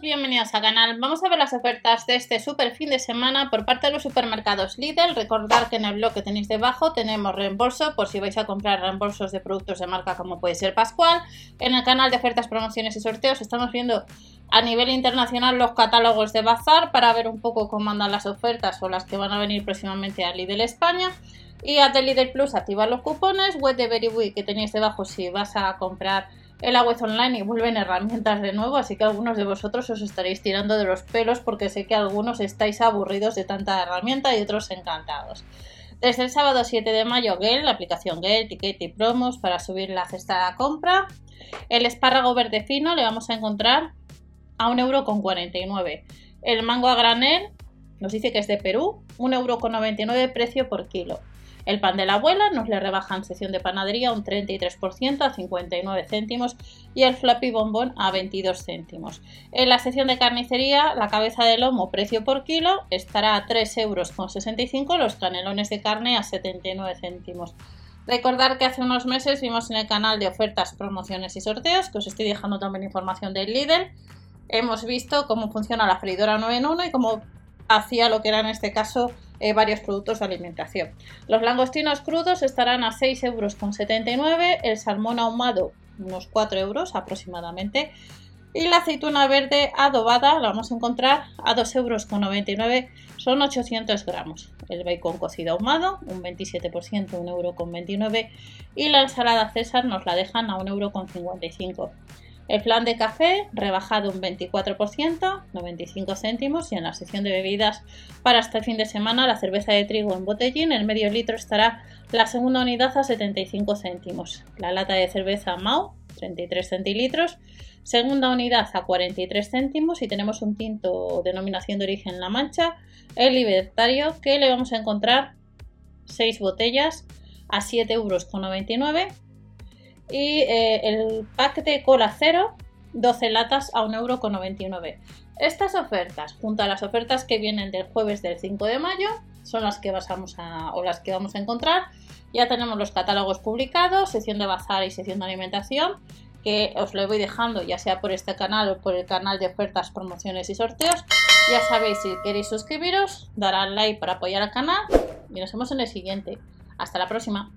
bienvenidos al canal. Vamos a ver las ofertas de este super fin de semana por parte de los supermercados Lidl. Recordad que en el blog que tenéis debajo tenemos reembolso por si vais a comprar reembolsos de productos de marca como puede ser Pascual. En el canal de ofertas, promociones y sorteos estamos viendo a nivel internacional los catálogos de Bazar para ver un poco cómo andan las ofertas o las que van a venir próximamente a Lidl España. Y a Lidl Plus activar los cupones, web de Very que tenéis debajo si vas a comprar el la web online y vuelven herramientas de nuevo, así que algunos de vosotros os estaréis tirando de los pelos porque sé que algunos estáis aburridos de tanta herramienta y otros encantados. Desde el sábado 7 de mayo, Gel, la aplicación Gel, Ticket y Promos para subir la cesta de compra. El espárrago verde fino le vamos a encontrar a 1,49€. El mango a granel nos dice que es de Perú, 1,99€ precio por kilo. El pan de la abuela nos le rebajan sesión de panadería un 33% a 59 céntimos y el flappy bombón a 22 céntimos. En la sección de carnicería, la cabeza de lomo precio por kilo estará a 3,65 euros, los canelones de carne a 79 céntimos. Recordar que hace unos meses vimos en el canal de ofertas, promociones y sorteos, que os estoy dejando también información del Lidl. Hemos visto cómo funciona la freidora 9 en 1 y cómo hacía lo que era en este caso eh, varios productos de alimentación. Los langostinos crudos estarán a 6,79 euros, el salmón ahumado unos 4 euros aproximadamente y la aceituna verde adobada la vamos a encontrar a 2,99 euros, son 800 gramos. El bacon cocido ahumado, un 27%, 1,29 euro y la ensalada César nos la dejan a 1,55 euro. El plan de café rebajado un 24%, 95 céntimos y en la sección de bebidas para este fin de semana la cerveza de trigo en botellín, el medio litro estará la segunda unidad a 75 céntimos. La lata de cerveza Mau, 33 centilitros, segunda unidad a 43 céntimos y tenemos un tinto denominación de origen La Mancha, el libertario que le vamos a encontrar 6 botellas a 7,99 euros y eh, el pack de cola cero, 12 latas a 1,99€. Estas ofertas, junto a las ofertas que vienen del jueves del 5 de mayo, son las que, vamos a, o las que vamos a encontrar. Ya tenemos los catálogos publicados, sección de bazar y sección de alimentación, que os lo voy dejando ya sea por este canal o por el canal de ofertas, promociones y sorteos. Ya sabéis, si queréis suscribiros, dar al like para apoyar al canal y nos vemos en el siguiente. Hasta la próxima.